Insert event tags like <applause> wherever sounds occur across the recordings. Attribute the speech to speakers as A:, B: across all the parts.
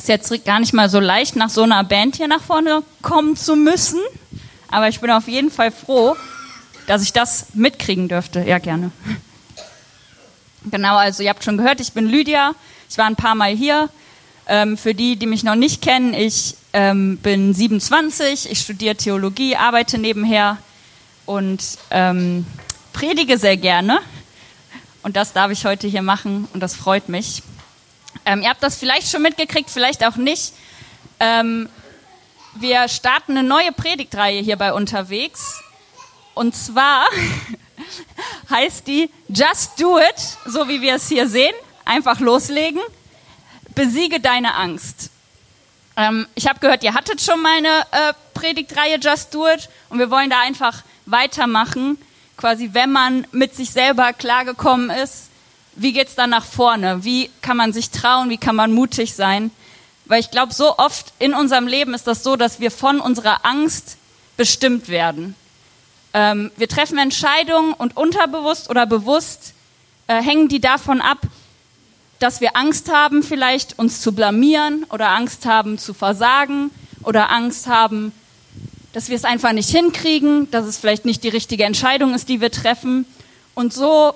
A: Ist jetzt gar nicht mal so leicht, nach so einer Band hier nach vorne kommen zu müssen. Aber ich bin auf jeden Fall froh, dass ich das mitkriegen dürfte. Ja, gerne. Genau, also ihr habt schon gehört, ich bin Lydia. Ich war ein paar Mal hier. Ähm, für die, die mich noch nicht kennen, ich ähm, bin 27, ich studiere Theologie, arbeite nebenher und ähm, predige sehr gerne. Und das darf ich heute hier machen und das freut mich. Ähm, ihr habt das vielleicht schon mitgekriegt, vielleicht auch nicht. Ähm, wir starten eine neue Predigtreihe hier bei unterwegs. Und zwar <laughs> heißt die Just Do It, so wie wir es hier sehen. Einfach loslegen. Besiege deine Angst. Ähm, ich habe gehört, ihr hattet schon mal eine äh, Predigtreihe Just Do It und wir wollen da einfach weitermachen. Quasi, wenn man mit sich selber klargekommen ist, wie geht's dann nach vorne? Wie kann man sich trauen? Wie kann man mutig sein? Weil ich glaube, so oft in unserem Leben ist das so, dass wir von unserer Angst bestimmt werden. Ähm, wir treffen Entscheidungen und unterbewusst oder bewusst äh, hängen die davon ab, dass wir Angst haben, vielleicht uns zu blamieren oder Angst haben zu versagen oder Angst haben, dass wir es einfach nicht hinkriegen, dass es vielleicht nicht die richtige Entscheidung ist, die wir treffen. Und so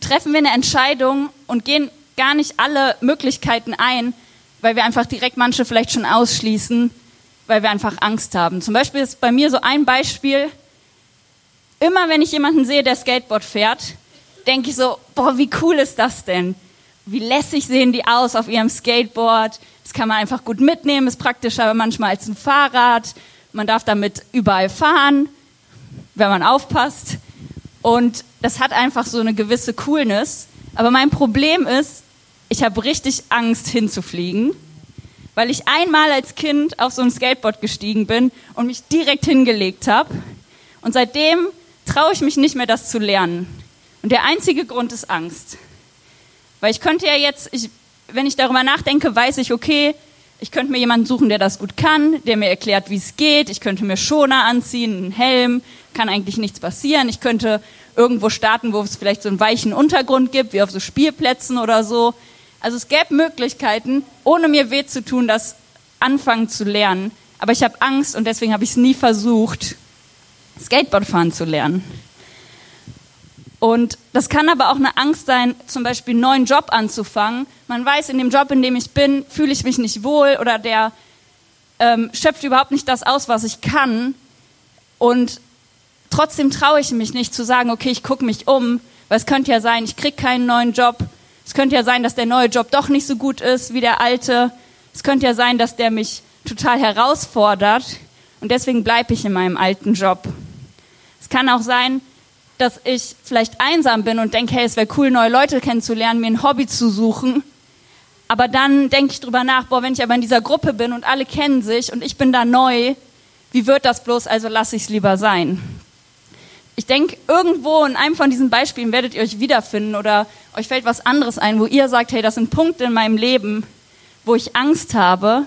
A: treffen wir eine Entscheidung und gehen gar nicht alle Möglichkeiten ein, weil wir einfach direkt manche vielleicht schon ausschließen, weil wir einfach Angst haben. Zum Beispiel ist bei mir so ein Beispiel, immer wenn ich jemanden sehe, der Skateboard fährt, denke ich so, boah, wie cool ist das denn? Wie lässig sehen die aus auf ihrem Skateboard? Das kann man einfach gut mitnehmen, ist praktischer manchmal als ein Fahrrad. Man darf damit überall fahren, wenn man aufpasst. Und das hat einfach so eine gewisse Coolness. Aber mein Problem ist, ich habe richtig Angst hinzufliegen, weil ich einmal als Kind auf so ein Skateboard gestiegen bin und mich direkt hingelegt habe. Und seitdem traue ich mich nicht mehr, das zu lernen. Und der einzige Grund ist Angst. Weil ich könnte ja jetzt, ich, wenn ich darüber nachdenke, weiß ich, okay, ich könnte mir jemanden suchen, der das gut kann, der mir erklärt, wie es geht. Ich könnte mir Schoner anziehen, einen Helm, kann eigentlich nichts passieren. Ich könnte irgendwo starten, wo es vielleicht so einen weichen Untergrund gibt, wie auf so Spielplätzen oder so. Also es gäbe Möglichkeiten, ohne mir weh zu tun, das anfangen zu lernen. Aber ich habe Angst und deswegen habe ich es nie versucht, Skateboard fahren zu lernen. Und das kann aber auch eine Angst sein, zum Beispiel einen neuen Job anzufangen. Man weiß, in dem Job, in dem ich bin, fühle ich mich nicht wohl oder der ähm, schöpft überhaupt nicht das aus, was ich kann. Und trotzdem traue ich mich nicht zu sagen, okay, ich gucke mich um, weil es könnte ja sein, ich kriege keinen neuen Job. Es könnte ja sein, dass der neue Job doch nicht so gut ist wie der alte. Es könnte ja sein, dass der mich total herausfordert und deswegen bleibe ich in meinem alten Job. Es kann auch sein, dass ich vielleicht einsam bin und denke, hey, es wäre cool, neue Leute kennenzulernen, mir ein Hobby zu suchen. Aber dann denke ich drüber nach, boah, wenn ich aber in dieser Gruppe bin und alle kennen sich und ich bin da neu, wie wird das bloß? Also lasse ich es lieber sein. Ich denke, irgendwo in einem von diesen Beispielen werdet ihr euch wiederfinden oder euch fällt was anderes ein, wo ihr sagt, hey, das sind Punkte in meinem Leben, wo ich Angst habe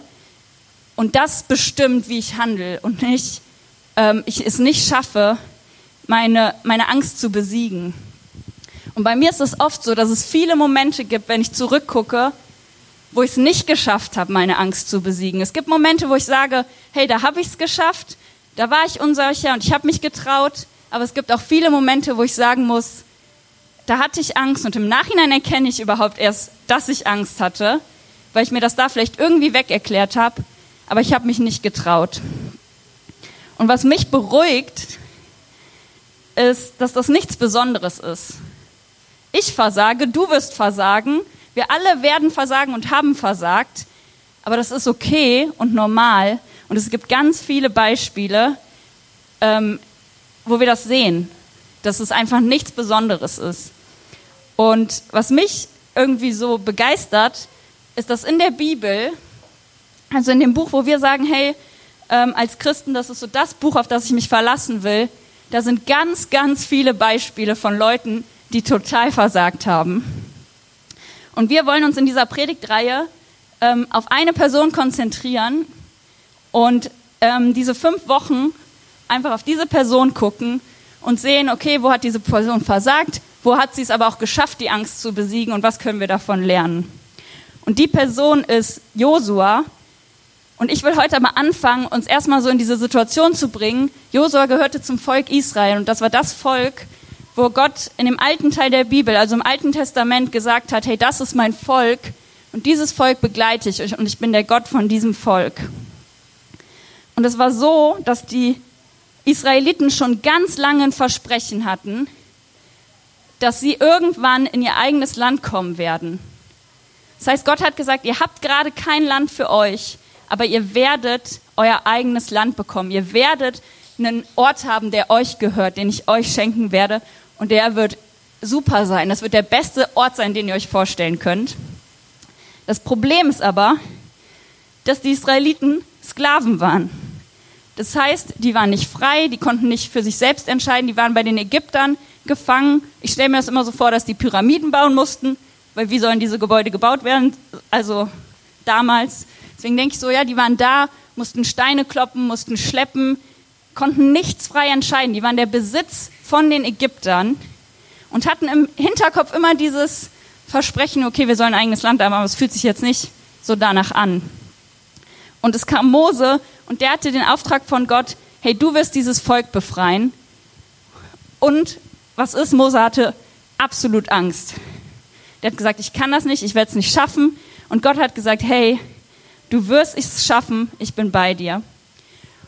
A: und das bestimmt, wie ich handle und nicht, ähm, ich es nicht schaffe, meine, meine Angst zu besiegen. Und bei mir ist es oft so, dass es viele Momente gibt, wenn ich zurückgucke, wo ich es nicht geschafft habe, meine Angst zu besiegen. Es gibt Momente, wo ich sage, hey, da habe ich es geschafft, da war ich unsicher und ich habe mich getraut. Aber es gibt auch viele Momente, wo ich sagen muss, da hatte ich Angst und im Nachhinein erkenne ich überhaupt erst, dass ich Angst hatte, weil ich mir das da vielleicht irgendwie weg erklärt habe, aber ich habe mich nicht getraut. Und was mich beruhigt, ist, dass das nichts Besonderes ist. Ich versage, du wirst versagen, wir alle werden versagen und haben versagt, aber das ist okay und normal. Und es gibt ganz viele Beispiele, ähm, wo wir das sehen, dass es einfach nichts Besonderes ist. Und was mich irgendwie so begeistert, ist, dass in der Bibel, also in dem Buch, wo wir sagen, hey, ähm, als Christen, das ist so das Buch, auf das ich mich verlassen will, da sind ganz, ganz viele Beispiele von Leuten, die total versagt haben. Und wir wollen uns in dieser Predigtreihe ähm, auf eine Person konzentrieren und ähm, diese fünf Wochen einfach auf diese Person gucken und sehen, okay, wo hat diese Person versagt, wo hat sie es aber auch geschafft, die Angst zu besiegen und was können wir davon lernen. Und die Person ist Josua. Und ich will heute mal anfangen, uns erstmal so in diese Situation zu bringen. Josua gehörte zum Volk Israel und das war das Volk, wo Gott in dem alten Teil der Bibel, also im Alten Testament, gesagt hat, hey, das ist mein Volk und dieses Volk begleite ich und ich bin der Gott von diesem Volk. Und es war so, dass die Israeliten schon ganz lange ein Versprechen hatten, dass sie irgendwann in ihr eigenes Land kommen werden. Das heißt, Gott hat gesagt, ihr habt gerade kein Land für euch, aber ihr werdet euer eigenes Land bekommen. Ihr werdet einen Ort haben, der euch gehört, den ich euch schenken werde. Und der wird super sein. Das wird der beste Ort sein, den ihr euch vorstellen könnt. Das Problem ist aber, dass die Israeliten Sklaven waren. Das heißt, die waren nicht frei, die konnten nicht für sich selbst entscheiden, die waren bei den Ägyptern gefangen. Ich stelle mir das immer so vor, dass die Pyramiden bauen mussten weil wie sollen diese Gebäude gebaut werden? Also damals. Deswegen denke ich so, ja, die waren da, mussten Steine kloppen, mussten schleppen, konnten nichts frei entscheiden. Die waren der Besitz von den Ägyptern und hatten im Hinterkopf immer dieses Versprechen, okay, wir sollen ein eigenes Land haben, aber es fühlt sich jetzt nicht so danach an. Und es kam Mose und der hatte den Auftrag von Gott, hey, du wirst dieses Volk befreien. Und was ist? Mose hatte absolut Angst. Der hat gesagt, ich kann das nicht, ich werde es nicht schaffen. Und Gott hat gesagt, hey, du wirst es schaffen, ich bin bei dir.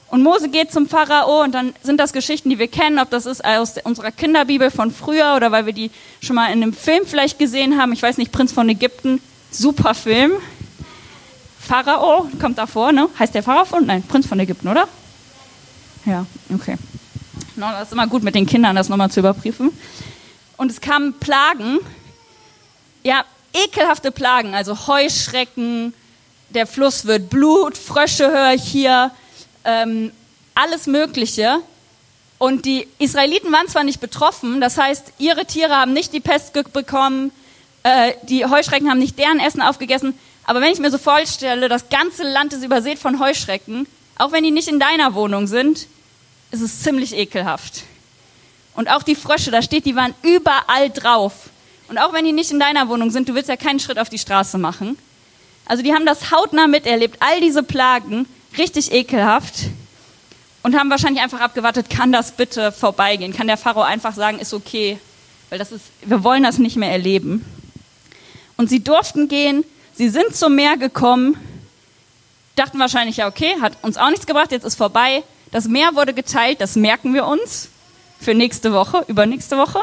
A: Und Mose geht zum Pharao und dann sind das Geschichten, die wir kennen, ob das ist aus unserer Kinderbibel von früher oder weil wir die schon mal in einem Film vielleicht gesehen haben. Ich weiß nicht, Prinz von Ägypten, super Film. Pharao kommt davor, ne? Heißt der Pharao von? Nein, Prinz von Ägypten, oder? Ja, okay. No, das ist immer gut mit den Kindern, das nochmal zu überprüfen. Und es kamen Plagen ja, ekelhafte Plagen, also Heuschrecken, der Fluss wird Blut, Frösche höre ich hier, ähm, alles Mögliche. Und die Israeliten waren zwar nicht betroffen, das heißt, ihre Tiere haben nicht die Pest bekommen, äh, die Heuschrecken haben nicht deren Essen aufgegessen, aber wenn ich mir so vorstelle, das ganze Land ist übersät von Heuschrecken, auch wenn die nicht in deiner Wohnung sind, ist es ziemlich ekelhaft. Und auch die Frösche, da steht, die waren überall drauf. Und auch wenn die nicht in deiner Wohnung sind, du willst ja keinen Schritt auf die Straße machen. Also die haben das hautnah miterlebt, all diese Plagen, richtig ekelhaft. Und haben wahrscheinlich einfach abgewartet, kann das bitte vorbeigehen? Kann der Pharao einfach sagen, ist okay, weil das ist, wir wollen das nicht mehr erleben. Und sie durften gehen, sie sind zum Meer gekommen, dachten wahrscheinlich, ja okay, hat uns auch nichts gebracht, jetzt ist vorbei. Das Meer wurde geteilt, das merken wir uns für nächste Woche, übernächste Woche.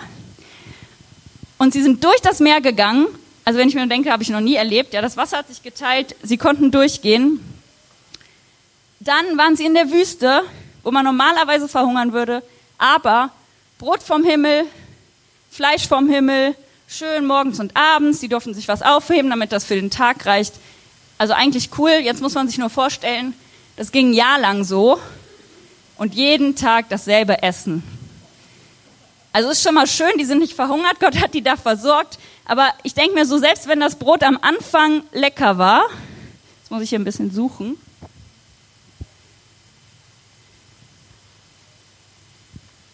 A: Und sie sind durch das Meer gegangen. Also wenn ich mir denke, habe ich noch nie erlebt. Ja, das Wasser hat sich geteilt. Sie konnten durchgehen. Dann waren sie in der Wüste, wo man normalerweise verhungern würde. Aber Brot vom Himmel, Fleisch vom Himmel, schön morgens und abends. Sie durften sich was aufheben, damit das für den Tag reicht. Also eigentlich cool. Jetzt muss man sich nur vorstellen, das ging ein Jahr lang so. Und jeden Tag dasselbe Essen. Also ist schon mal schön, die sind nicht verhungert, Gott hat die da versorgt. Aber ich denke mir so, selbst wenn das Brot am Anfang lecker war, jetzt muss ich hier ein bisschen suchen.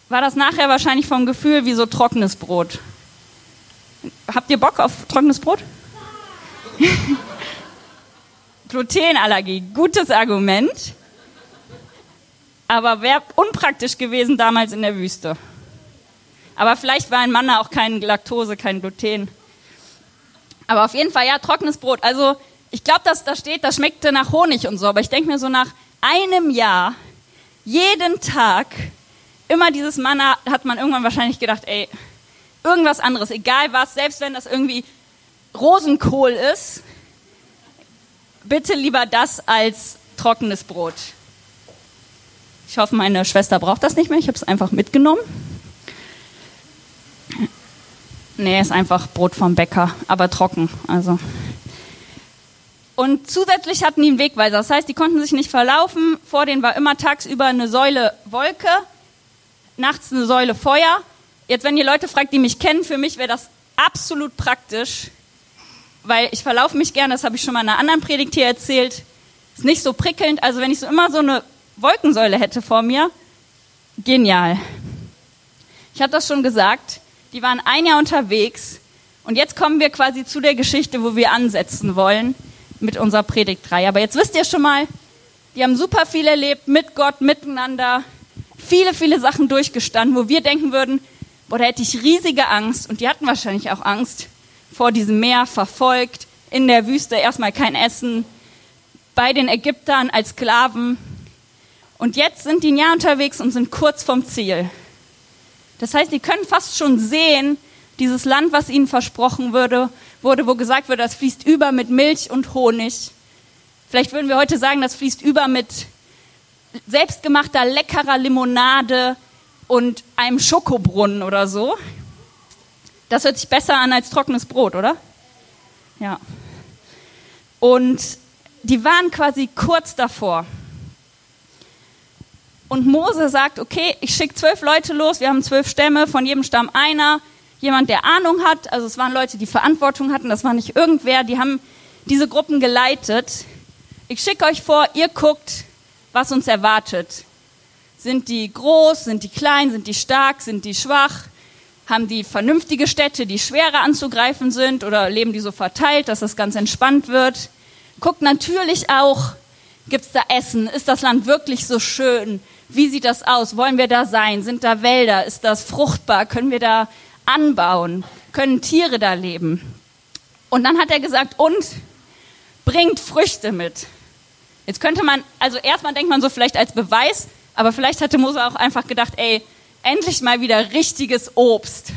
A: War das nachher wahrscheinlich vom Gefühl wie so trockenes Brot? Habt ihr Bock auf trockenes Brot? <laughs> Glutenallergie, gutes Argument. Aber wäre unpraktisch gewesen damals in der Wüste. Aber vielleicht war ein Manna auch kein Laktose, kein Gluten. Aber auf jeden Fall, ja, trockenes Brot. Also, ich glaube, dass da steht, das schmeckte nach Honig und so. Aber ich denke mir so nach einem Jahr, jeden Tag, immer dieses Manna, hat man irgendwann wahrscheinlich gedacht, ey, irgendwas anderes, egal was, selbst wenn das irgendwie Rosenkohl ist, bitte lieber das als trockenes Brot. Ich hoffe, meine Schwester braucht das nicht mehr. Ich habe es einfach mitgenommen. Nee, ist einfach Brot vom Bäcker, aber trocken. Also. Und zusätzlich hatten die einen Wegweiser. Das heißt, die konnten sich nicht verlaufen. Vor denen war immer tagsüber eine Säule Wolke, nachts eine Säule Feuer. Jetzt, wenn ihr Leute fragt, die mich kennen, für mich wäre das absolut praktisch, weil ich verlaufe mich gerne, das habe ich schon mal in einer anderen Predigt hier erzählt. Ist nicht so prickelnd. Also wenn ich so immer so eine Wolkensäule hätte vor mir, genial. Ich habe das schon gesagt. Die waren ein Jahr unterwegs Und jetzt kommen wir quasi zu der Geschichte, wo wir ansetzen wollen mit unserer Predigtreihe. Aber jetzt wisst ihr schon mal, die haben super viel erlebt mit Gott, miteinander, viele, viele Sachen durchgestanden, wo wir denken würden, boah, da hätte ich riesige Angst. Und die hatten wahrscheinlich auch Angst vor diesem Meer, verfolgt, in der Wüste, erstmal kein Essen, bei den Ägyptern als Sklaven. Und jetzt sind die ein Jahr unterwegs und sind kurz vom Ziel. Das heißt, die können fast schon sehen, dieses Land, was ihnen versprochen wurde, wurde, wo gesagt wird, das fließt über mit Milch und Honig. Vielleicht würden wir heute sagen, das fließt über mit selbstgemachter, leckerer Limonade und einem Schokobrunnen oder so. Das hört sich besser an als trockenes Brot, oder? Ja. Und die waren quasi kurz davor. Und Mose sagt, okay, ich schicke zwölf Leute los, wir haben zwölf Stämme, von jedem Stamm einer, jemand, der Ahnung hat. Also es waren Leute, die Verantwortung hatten, das war nicht irgendwer, die haben diese Gruppen geleitet. Ich schicke euch vor, ihr guckt, was uns erwartet. Sind die groß, sind die klein, sind die stark, sind die schwach? Haben die vernünftige Städte, die schwerer anzugreifen sind oder leben die so verteilt, dass das ganz entspannt wird? Guckt natürlich auch, gibt's da Essen? Ist das Land wirklich so schön? Wie sieht das aus? Wollen wir da sein? Sind da Wälder? Ist das fruchtbar? Können wir da anbauen? Können Tiere da leben? Und dann hat er gesagt, und bringt Früchte mit. Jetzt könnte man, also erstmal denkt man so vielleicht als Beweis, aber vielleicht hatte Mose auch einfach gedacht, ey, endlich mal wieder richtiges Obst.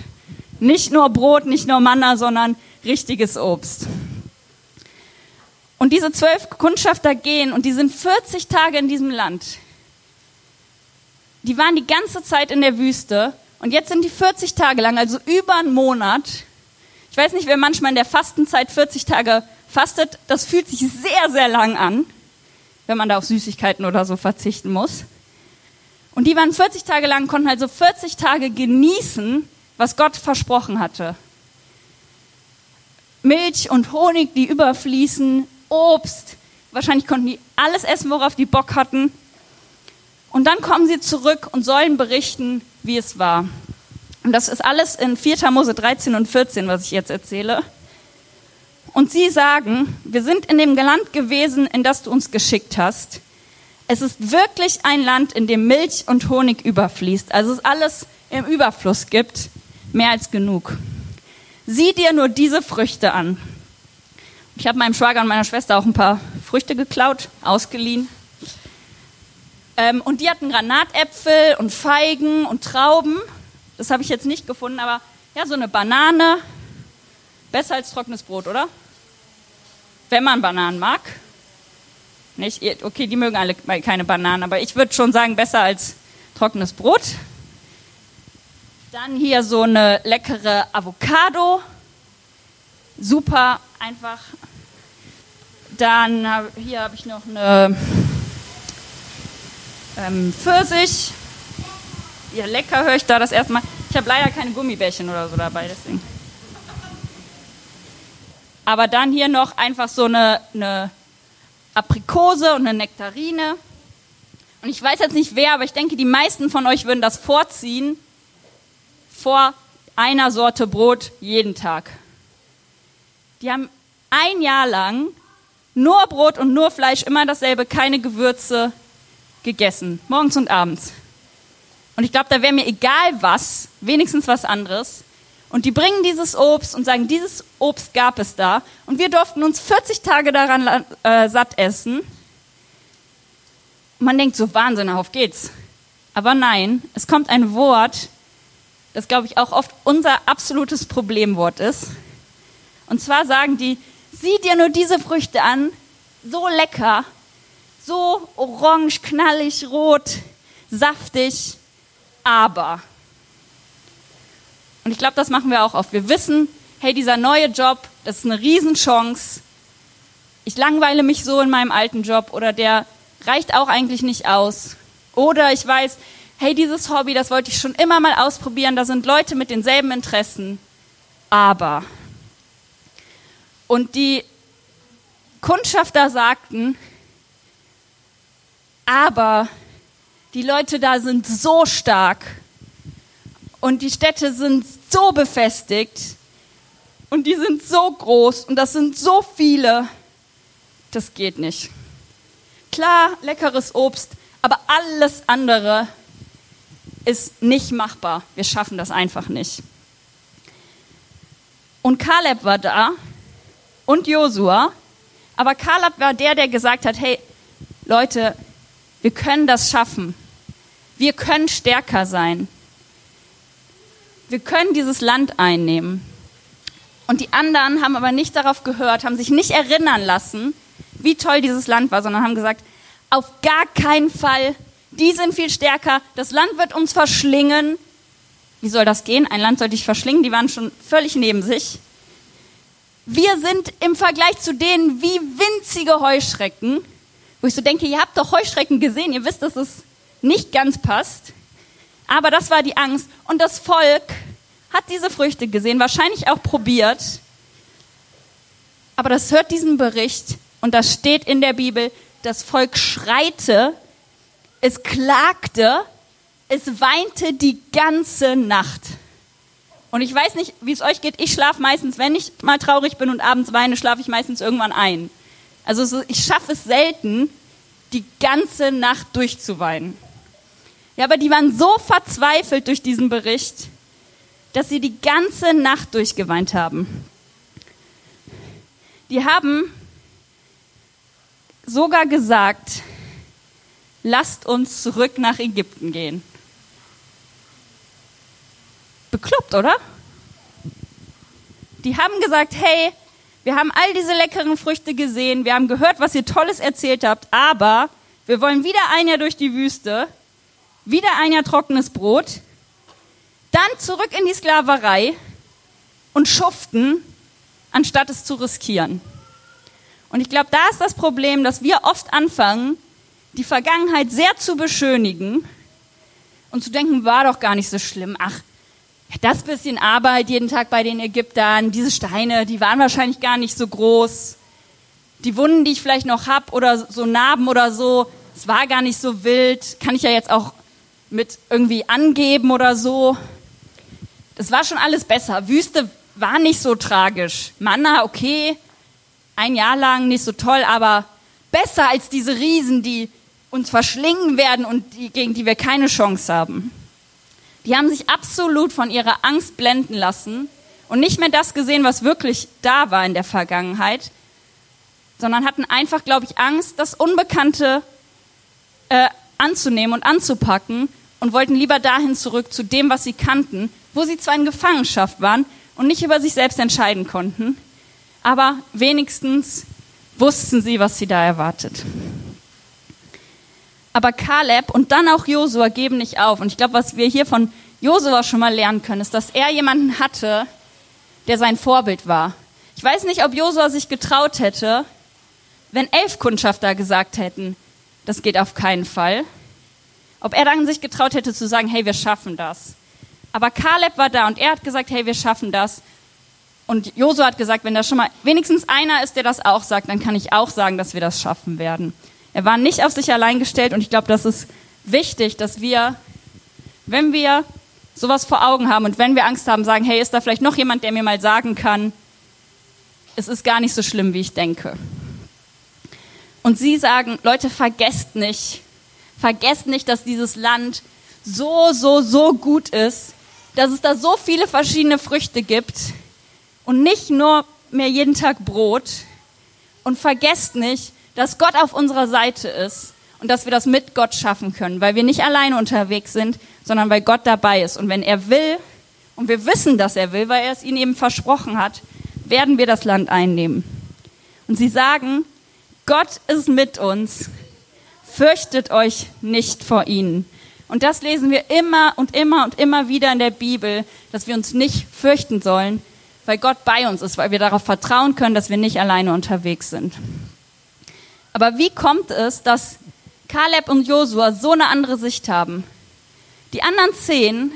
A: Nicht nur Brot, nicht nur Manna, sondern richtiges Obst. Und diese zwölf Kundschafter gehen und die sind 40 Tage in diesem Land. Die waren die ganze Zeit in der Wüste und jetzt sind die 40 Tage lang, also über einen Monat. Ich weiß nicht, wer manchmal in der Fastenzeit 40 Tage fastet. Das fühlt sich sehr, sehr lang an, wenn man da auf Süßigkeiten oder so verzichten muss. Und die waren 40 Tage lang, konnten also 40 Tage genießen, was Gott versprochen hatte. Milch und Honig, die überfließen, Obst. Wahrscheinlich konnten die alles essen, worauf die Bock hatten. Und dann kommen sie zurück und sollen berichten, wie es war. Und das ist alles in 4. Mose 13 und 14, was ich jetzt erzähle. Und sie sagen, wir sind in dem Land gewesen, in das du uns geschickt hast. Es ist wirklich ein Land, in dem Milch und Honig überfließt. Also es alles im Überfluss gibt. Mehr als genug. Sieh dir nur diese Früchte an. Ich habe meinem Schwager und meiner Schwester auch ein paar Früchte geklaut, ausgeliehen. Ähm, und die hatten Granatäpfel und Feigen und Trauben. Das habe ich jetzt nicht gefunden, aber ja, so eine Banane. Besser als trockenes Brot, oder? Wenn man Bananen mag. Nicht? Okay, die mögen alle keine Bananen, aber ich würde schon sagen, besser als trockenes Brot. Dann hier so eine leckere Avocado. Super einfach. Dann hier habe ich noch eine ähm, Pfirsich. Ja, lecker höre ich da das erstmal. Ich habe leider keine Gummibärchen oder so dabei, deswegen. Aber dann hier noch einfach so eine, eine Aprikose und eine Nektarine. Und ich weiß jetzt nicht wer, aber ich denke, die meisten von euch würden das vorziehen vor einer Sorte Brot jeden Tag. Die haben ein Jahr lang nur Brot und nur Fleisch, immer dasselbe, keine Gewürze, gegessen, morgens und abends. Und ich glaube, da wäre mir egal was, wenigstens was anderes. Und die bringen dieses Obst und sagen, dieses Obst gab es da. Und wir durften uns 40 Tage daran äh, satt essen. Man denkt so, Wahnsinn, auf geht's. Aber nein, es kommt ein Wort, das glaube ich auch oft unser absolutes Problemwort ist. Und zwar sagen die, sieh dir nur diese Früchte an, so lecker, so orange, knallig, rot, saftig, aber. Und ich glaube, das machen wir auch oft. Wir wissen, hey, dieser neue Job, das ist eine Riesenchance. Ich langweile mich so in meinem alten Job oder der reicht auch eigentlich nicht aus. Oder ich weiß, hey, dieses Hobby, das wollte ich schon immer mal ausprobieren, da sind Leute mit denselben Interessen. Aber. Und die Kundschafter sagten, aber die Leute da sind so stark und die Städte sind so befestigt. und die sind so groß und das sind so viele, das geht nicht. Klar, leckeres Obst, aber alles andere ist nicht machbar. Wir schaffen das einfach nicht. Und Kaleb war da und Josua, aber Kaleb war der, der gesagt hat, hey Leute, wir können das schaffen. Wir können stärker sein. Wir können dieses Land einnehmen. Und die anderen haben aber nicht darauf gehört, haben sich nicht erinnern lassen, wie toll dieses Land war, sondern haben gesagt, auf gar keinen Fall, die sind viel stärker, das Land wird uns verschlingen. Wie soll das gehen? Ein Land soll dich verschlingen, die waren schon völlig neben sich. Wir sind im Vergleich zu denen wie winzige Heuschrecken, wo ich so denke, ihr habt doch Heuschrecken gesehen, ihr wisst, dass es nicht ganz passt. Aber das war die Angst. Und das Volk hat diese Früchte gesehen, wahrscheinlich auch probiert. Aber das hört diesen Bericht und das steht in der Bibel. Das Volk schreite, es klagte, es weinte die ganze Nacht. Und ich weiß nicht, wie es euch geht. Ich schlafe meistens, wenn ich mal traurig bin und abends weine, schlafe ich meistens irgendwann ein. Also ich schaffe es selten, die ganze Nacht durchzuweinen. Ja, aber die waren so verzweifelt durch diesen Bericht, dass sie die ganze Nacht durchgeweint haben. Die haben sogar gesagt, lasst uns zurück nach Ägypten gehen. Bekloppt, oder? Die haben gesagt, hey, wir haben all diese leckeren Früchte gesehen, wir haben gehört, was ihr Tolles erzählt habt, aber wir wollen wieder ein Jahr durch die Wüste, wieder ein Jahr trockenes Brot, dann zurück in die Sklaverei und schuften, anstatt es zu riskieren. Und ich glaube, da ist das Problem, dass wir oft anfangen, die Vergangenheit sehr zu beschönigen und zu denken, war doch gar nicht so schlimm. Ach, das bisschen Arbeit jeden Tag bei den Ägyptern, diese Steine, die waren wahrscheinlich gar nicht so groß. Die Wunden, die ich vielleicht noch hab oder so Narben oder so, es war gar nicht so wild, kann ich ja jetzt auch mit irgendwie angeben oder so. Das war schon alles besser. Wüste war nicht so tragisch. Manna, okay, ein Jahr lang nicht so toll, aber besser als diese Riesen, die uns verschlingen werden und die, gegen die wir keine Chance haben. Die haben sich absolut von ihrer Angst blenden lassen und nicht mehr das gesehen, was wirklich da war in der Vergangenheit, sondern hatten einfach, glaube ich, Angst, das Unbekannte äh, anzunehmen und anzupacken und wollten lieber dahin zurück zu dem, was sie kannten, wo sie zwar in Gefangenschaft waren und nicht über sich selbst entscheiden konnten, aber wenigstens wussten sie, was sie da erwartet. Aber Kaleb und dann auch Josua geben nicht auf. Und ich glaube, was wir hier von Josua schon mal lernen können, ist, dass er jemanden hatte, der sein Vorbild war. Ich weiß nicht, ob Josua sich getraut hätte, wenn elf Kundschafter gesagt hätten, das geht auf keinen Fall. Ob er dann sich getraut hätte zu sagen, hey, wir schaffen das. Aber Kaleb war da und er hat gesagt, hey, wir schaffen das. Und Josua hat gesagt, wenn da schon mal wenigstens einer ist, der das auch sagt, dann kann ich auch sagen, dass wir das schaffen werden. Er war nicht auf sich allein gestellt und ich glaube, das ist wichtig, dass wir, wenn wir sowas vor Augen haben und wenn wir Angst haben, sagen, hey, ist da vielleicht noch jemand, der mir mal sagen kann, es ist gar nicht so schlimm, wie ich denke. Und sie sagen, Leute, vergesst nicht, vergesst nicht, dass dieses Land so, so, so gut ist, dass es da so viele verschiedene Früchte gibt und nicht nur mehr jeden Tag Brot. Und vergesst nicht, dass Gott auf unserer Seite ist und dass wir das mit Gott schaffen können, weil wir nicht alleine unterwegs sind, sondern weil Gott dabei ist. Und wenn er will, und wir wissen, dass er will, weil er es ihnen eben versprochen hat, werden wir das Land einnehmen. Und sie sagen, Gott ist mit uns, fürchtet euch nicht vor ihnen. Und das lesen wir immer und immer und immer wieder in der Bibel, dass wir uns nicht fürchten sollen, weil Gott bei uns ist, weil wir darauf vertrauen können, dass wir nicht alleine unterwegs sind. Aber wie kommt es, dass Kaleb und Josua so eine andere Sicht haben? Die anderen zehn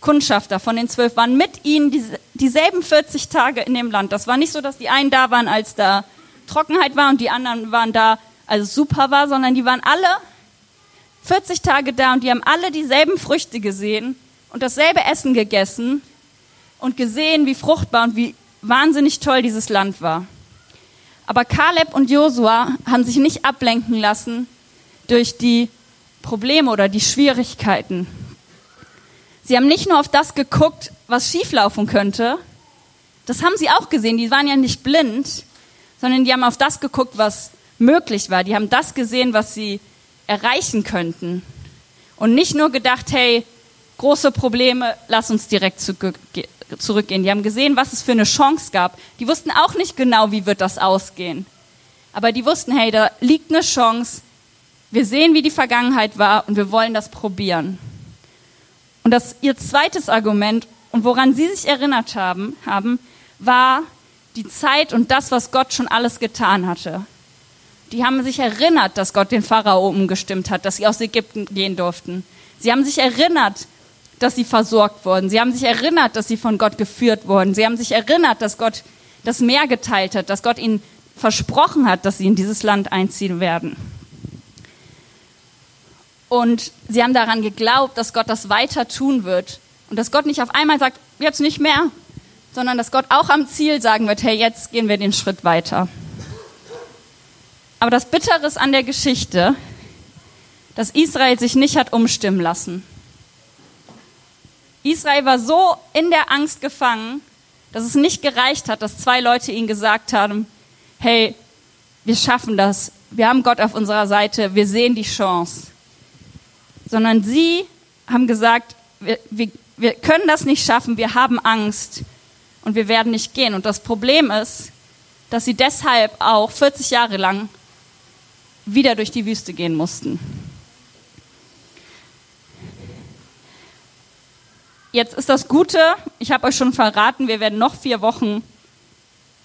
A: Kundschafter von den zwölf waren mit ihnen dieselben 40 Tage in dem Land. Das war nicht so, dass die einen da waren, als da Trockenheit war und die anderen waren da, als es super war, sondern die waren alle 40 Tage da und die haben alle dieselben Früchte gesehen und dasselbe Essen gegessen und gesehen, wie fruchtbar und wie wahnsinnig toll dieses Land war. Aber Kaleb und Josua haben sich nicht ablenken lassen durch die Probleme oder die Schwierigkeiten. Sie haben nicht nur auf das geguckt, was schieflaufen könnte, das haben sie auch gesehen, die waren ja nicht blind, sondern die haben auf das geguckt, was möglich war. Die haben das gesehen, was sie erreichen könnten. Und nicht nur gedacht, hey, große Probleme, lass uns direkt zurückgehen. Die haben gesehen, was es für eine Chance gab. Die wussten auch nicht genau, wie wird das ausgehen. Aber die wussten, hey, da liegt eine Chance. Wir sehen, wie die Vergangenheit war und wir wollen das probieren. Und das ihr zweites Argument und woran sie sich erinnert haben, haben war die Zeit und das, was Gott schon alles getan hatte. Die haben sich erinnert, dass Gott den Pharao umgestimmt hat, dass sie aus Ägypten gehen durften. Sie haben sich erinnert, dass sie versorgt wurden. Sie haben sich erinnert, dass sie von Gott geführt wurden. Sie haben sich erinnert, dass Gott das Meer geteilt hat, dass Gott ihnen versprochen hat, dass sie in dieses Land einziehen werden. Und sie haben daran geglaubt, dass Gott das weiter tun wird und dass Gott nicht auf einmal sagt, jetzt nicht mehr, sondern dass Gott auch am Ziel sagen wird, hey, jetzt gehen wir den Schritt weiter. Aber das Bittere an der Geschichte, dass Israel sich nicht hat umstimmen lassen. Israel war so in der Angst gefangen, dass es nicht gereicht hat, dass zwei Leute ihnen gesagt haben, hey, wir schaffen das, wir haben Gott auf unserer Seite, wir sehen die Chance. Sondern sie haben gesagt, wir, wir, wir können das nicht schaffen, wir haben Angst und wir werden nicht gehen. Und das Problem ist, dass sie deshalb auch 40 Jahre lang wieder durch die Wüste gehen mussten. Jetzt ist das Gute, ich habe euch schon verraten, wir werden noch vier Wochen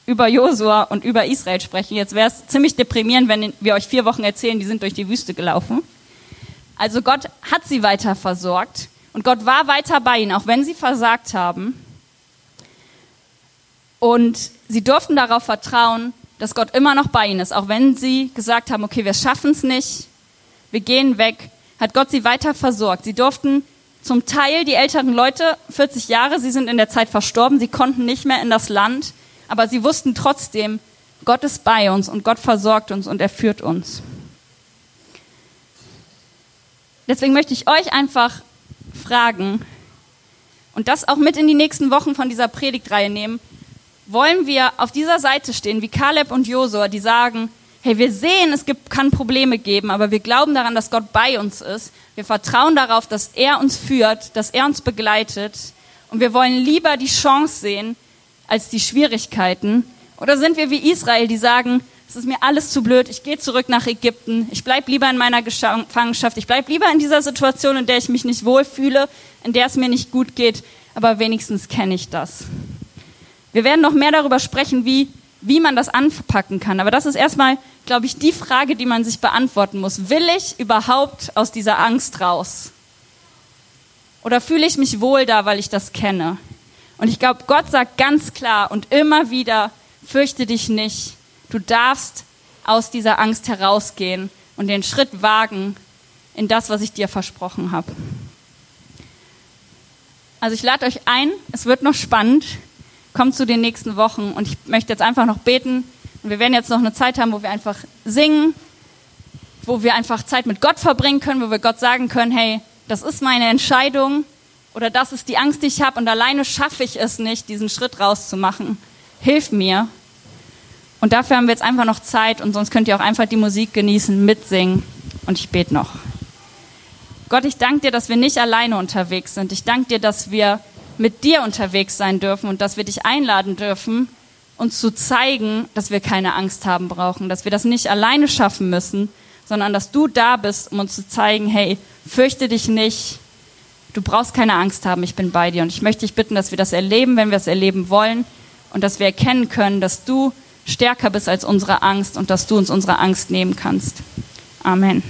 A: über Josua und über Israel sprechen. Jetzt wäre es ziemlich deprimierend, wenn wir euch vier Wochen erzählen, die sind durch die Wüste gelaufen. Also Gott hat sie weiter versorgt und Gott war weiter bei ihnen, auch wenn sie versagt haben. Und sie durften darauf vertrauen, dass Gott immer noch bei ihnen ist. Auch wenn sie gesagt haben, okay, wir schaffen es nicht, wir gehen weg, hat Gott sie weiter versorgt. Sie durften zum Teil, die älteren Leute, 40 Jahre, sie sind in der Zeit verstorben, sie konnten nicht mehr in das Land, aber sie wussten trotzdem, Gott ist bei uns und Gott versorgt uns und er führt uns. Deswegen möchte ich euch einfach fragen und das auch mit in die nächsten Wochen von dieser Predigtreihe nehmen wollen wir auf dieser Seite stehen, wie Kaleb und Josua, die sagen, hey, wir sehen, es gibt, kann Probleme geben, aber wir glauben daran, dass Gott bei uns ist. Wir vertrauen darauf, dass er uns führt, dass er uns begleitet. Und wir wollen lieber die Chance sehen als die Schwierigkeiten. Oder sind wir wie Israel, die sagen, es ist mir alles zu blöd, ich gehe zurück nach Ägypten, ich bleibe lieber in meiner Gefangenschaft, ich bleibe lieber in dieser Situation, in der ich mich nicht wohlfühle, in der es mir nicht gut geht, aber wenigstens kenne ich das. Wir werden noch mehr darüber sprechen, wie, wie man das anpacken kann. Aber das ist erstmal, glaube ich, die Frage, die man sich beantworten muss. Will ich überhaupt aus dieser Angst raus? Oder fühle ich mich wohl da, weil ich das kenne? Und ich glaube, Gott sagt ganz klar und immer wieder, fürchte dich nicht. Du darfst aus dieser Angst herausgehen und den Schritt wagen in das, was ich dir versprochen habe. Also ich lade euch ein, es wird noch spannend kommt zu den nächsten Wochen und ich möchte jetzt einfach noch beten. Und wir werden jetzt noch eine Zeit haben, wo wir einfach singen, wo wir einfach Zeit mit Gott verbringen können, wo wir Gott sagen können, hey, das ist meine Entscheidung oder das ist die Angst, die ich habe und alleine schaffe ich es nicht, diesen Schritt rauszumachen. Hilf mir. Und dafür haben wir jetzt einfach noch Zeit und sonst könnt ihr auch einfach die Musik genießen, mitsingen und ich bete noch. Gott, ich danke dir, dass wir nicht alleine unterwegs sind. Ich danke dir, dass wir mit dir unterwegs sein dürfen und dass wir dich einladen dürfen, uns zu zeigen, dass wir keine Angst haben brauchen, dass wir das nicht alleine schaffen müssen, sondern dass du da bist, um uns zu zeigen, hey, fürchte dich nicht, du brauchst keine Angst haben, ich bin bei dir. Und ich möchte dich bitten, dass wir das erleben, wenn wir es erleben wollen und dass wir erkennen können, dass du stärker bist als unsere Angst und dass du uns unsere Angst nehmen kannst. Amen.